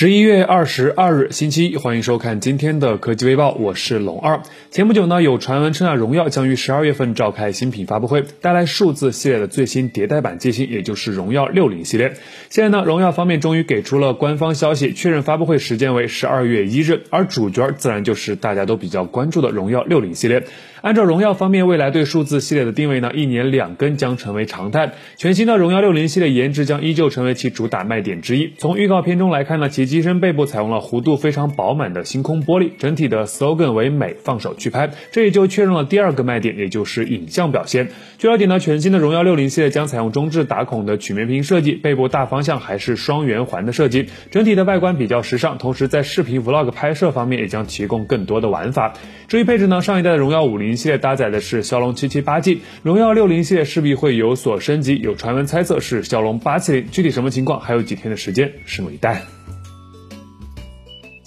十一月二十二日，星期一，欢迎收看今天的科技微报，我是龙二。前不久呢，有传闻称啊，荣耀将于十二月份召开新品发布会，带来数字系列的最新迭代版机型，也就是荣耀六零系列。现在呢，荣耀方面终于给出了官方消息，确认发布会时间为十二月一日，而主角自然就是大家都比较关注的荣耀六零系列。按照荣耀方面未来对数字系列的定位呢，一年两更将成为常态。全新的荣耀六零系列颜值将依旧成为其主打卖点之一。从预告片中来看呢，其机身背部采用了弧度非常饱满的星空玻璃，整体的 slogan 为美放手去拍，这也就确认了第二个卖点，也就是影像表现。据了解呢，全新的荣耀六零系列将采用中置打孔的曲面屏设计，背部大方向还是双圆环的设计，整体的外观比较时尚。同时在视频 vlog 拍摄方面也将提供更多的玩法。至于配置呢，上一代的荣耀五零。零系列搭载的是骁龙七七八 G，荣耀六零系列势必会有所升级，有传闻猜测是骁龙八七零，具体什么情况还有几天的时间，拭目以待。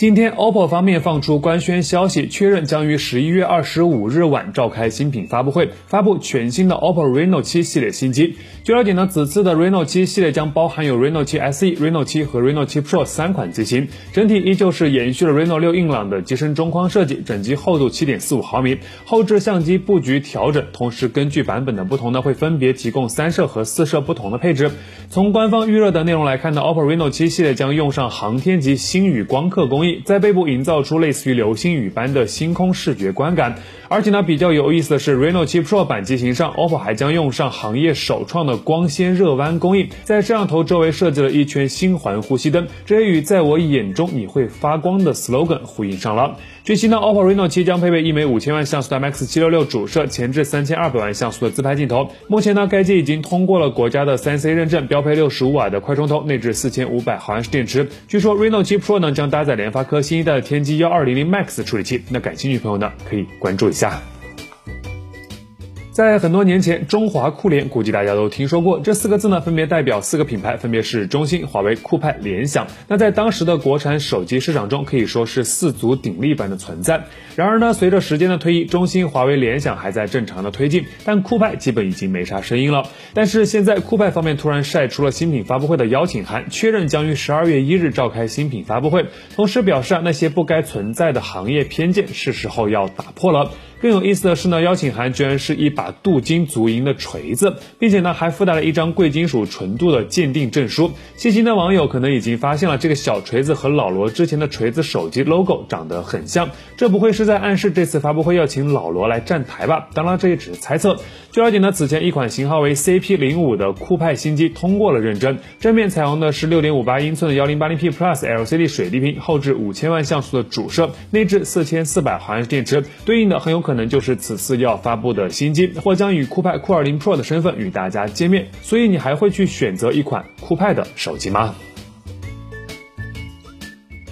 今天，OPPO 方面放出官宣消息，确认将于十一月二十五日晚召开新品发布会，发布全新的 OPPO Reno 7系列新机。据了解呢，此次的 Reno 7系列将包含有 Reno 7 SE、Reno 7和 Reno 7 Pro 三款机型，整体依旧是延续了 Reno 6硬朗的机身中框设计，整机厚度七点四五毫米，后置相机布局调整，同时根据版本的不同呢，会分别提供三摄和四摄不同的配置。从官方预热的内容来看呢，OPPO Reno 7系列将用上航天级星宇光刻工艺。在背部营造出类似于流星雨般的星空视觉观感，而且呢，比较有意思的是，Reno 7 Pro 版机型上，OPPO 还将用上行业首创的光纤热弯工艺，在摄像头周围设计了一圈星环呼吸灯，这也与在我眼中你会发光的 slogan 呼应上了。据悉呢，OPPO Reno 7将配备一枚五千万像素的 MX 七六六主摄，前置三千二百万像素的自拍镜头。目前呢，该机已经通过了国家的三 C 认证，标配六十五瓦的快充头，内置四千五百毫安时电池。据说 Reno 7 Pro 呢将搭载联发科新一代的天玑幺二零零 Max 处理器，那感兴趣朋友呢可以关注一下。在很多年前，中华酷联估计大家都听说过这四个字呢，分别代表四个品牌，分别是中兴、华为、酷派、联想。那在当时的国产手机市场中，可以说是四足鼎立般的存在。然而呢，随着时间的推移，中兴、华为、联想还在正常的推进，但酷派基本已经没啥声音了。但是现在酷派方面突然晒出了新品发布会的邀请函，确认将于十二月一日召开新品发布会，同时表示啊，那些不该存在的行业偏见是时候要打破了。更有意思的是呢，邀请函居然是一把镀金足银的锤子，并且呢还附带了一张贵金属纯度的鉴定证书。细心的网友可能已经发现了，这个小锤子和老罗之前的锤子手机 logo 长得很像，这不会是在暗示这次发布会要请老罗来站台吧？当然，这也只是猜测。据了解呢，此前一款型号为 CP 零五的酷派新机通过了认证，正面采用的是六点五八英寸的幺零八零 P Plus LCD 水滴屏，后置五千万像素的主摄，内置四千四百毫安电池，对应的很有可能。可能就是此次要发布的新机，或将以酷派酷二零 Pro 的身份与大家见面。所以你还会去选择一款酷派的手机吗？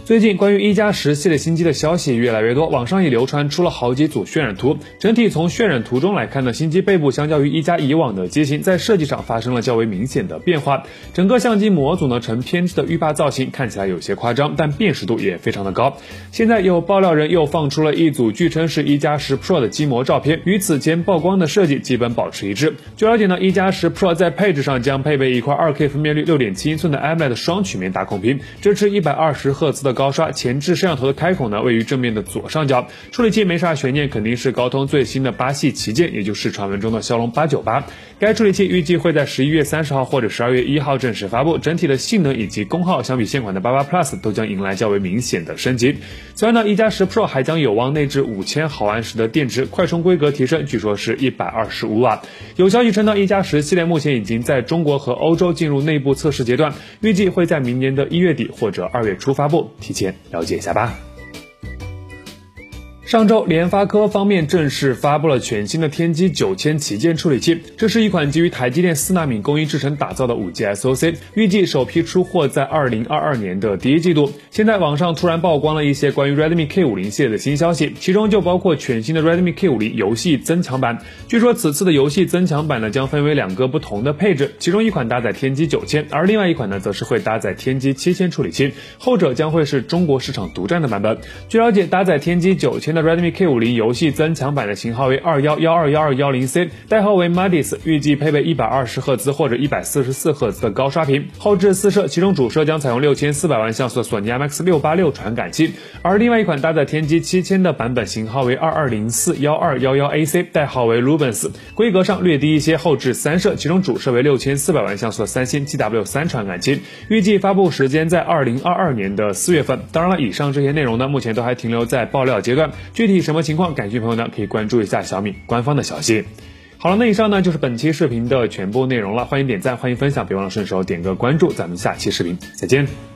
最近关于一加十系列新机的消息越来越多，网上也流传出了好几组渲染图。整体从渲染图中来看呢，新机背部相较于一加以往的机型，在设计上发生了较为明显的变化。整个相机模组呢呈偏置的浴霸造型，看起来有些夸张，但辨识度也非常的高。现在有爆料人又放出了一组据称是一加十 Pro 的机模照片，与此前曝光的设计基本保持一致。据了解呢，一加十 Pro 在配置上将配备一块 2K 分辨率、6.7英寸的 AMOLED 双曲面大孔屏，支持120赫兹的。高刷前置摄像头的开孔呢，位于正面的左上角。处理器没啥悬念，肯定是高通最新的八系旗舰，也就是传闻中的骁龙八九八。该处理器预计会在十一月三十号或者十二月一号正式发布。整体的性能以及功耗相比现款的八八 Plus 都将迎来较为明显的升级。此外呢，一加十 Pro 还将有望内置五千毫安时的电池，快充规格提升，据说是一百二十五瓦。有消息称呢，一加十系列目前已经在中国和欧洲进入内部测试阶段，预计会在明年的一月底或者二月初发布。提前了解一下吧。上周，联发科方面正式发布了全新的天玑九千旗舰处理器。这是一款基于台积电四纳米工艺制成打造的五 G SoC，预计首批出货在二零二二年的第一季度。现在网上突然曝光了一些关于 Redmi K 五零系列的新消息，其中就包括全新的 Redmi K 五零游戏增强版。据说此次的游戏增强版呢将分为两个不同的配置，其中一款搭载天玑九千，而另外一款呢则是会搭载天玑七千处理器，后者将会是中国市场独占的版本。据了解，搭载天玑九千的 Redmi K50 游戏增强版的型号为二幺幺二幺二幺零 C，代号为 Madis，预计配备一百二十赫兹或者一百四十四赫兹的高刷屏，后置四摄，其中主摄将采用六千四百万像素的索尼 IMX 六八六传感器，而另外一款搭载天玑七千的版本型号为二二零四幺二幺幺 AC，代号为 Rubens，规格上略低一些，后置三摄，其中主摄为六千四百万像素的三星 GW 三传感器，预计发布时间在二零二二年的四月份。当然了，以上这些内容呢，目前都还停留在爆料阶段，具体什么情况，感兴趣朋友呢可以关注一下小米官方的消息。好了，那以上呢就是本期视频的全部内容了，欢迎点赞，欢迎分享，别忘了顺手点个关注，咱们下期视频再见。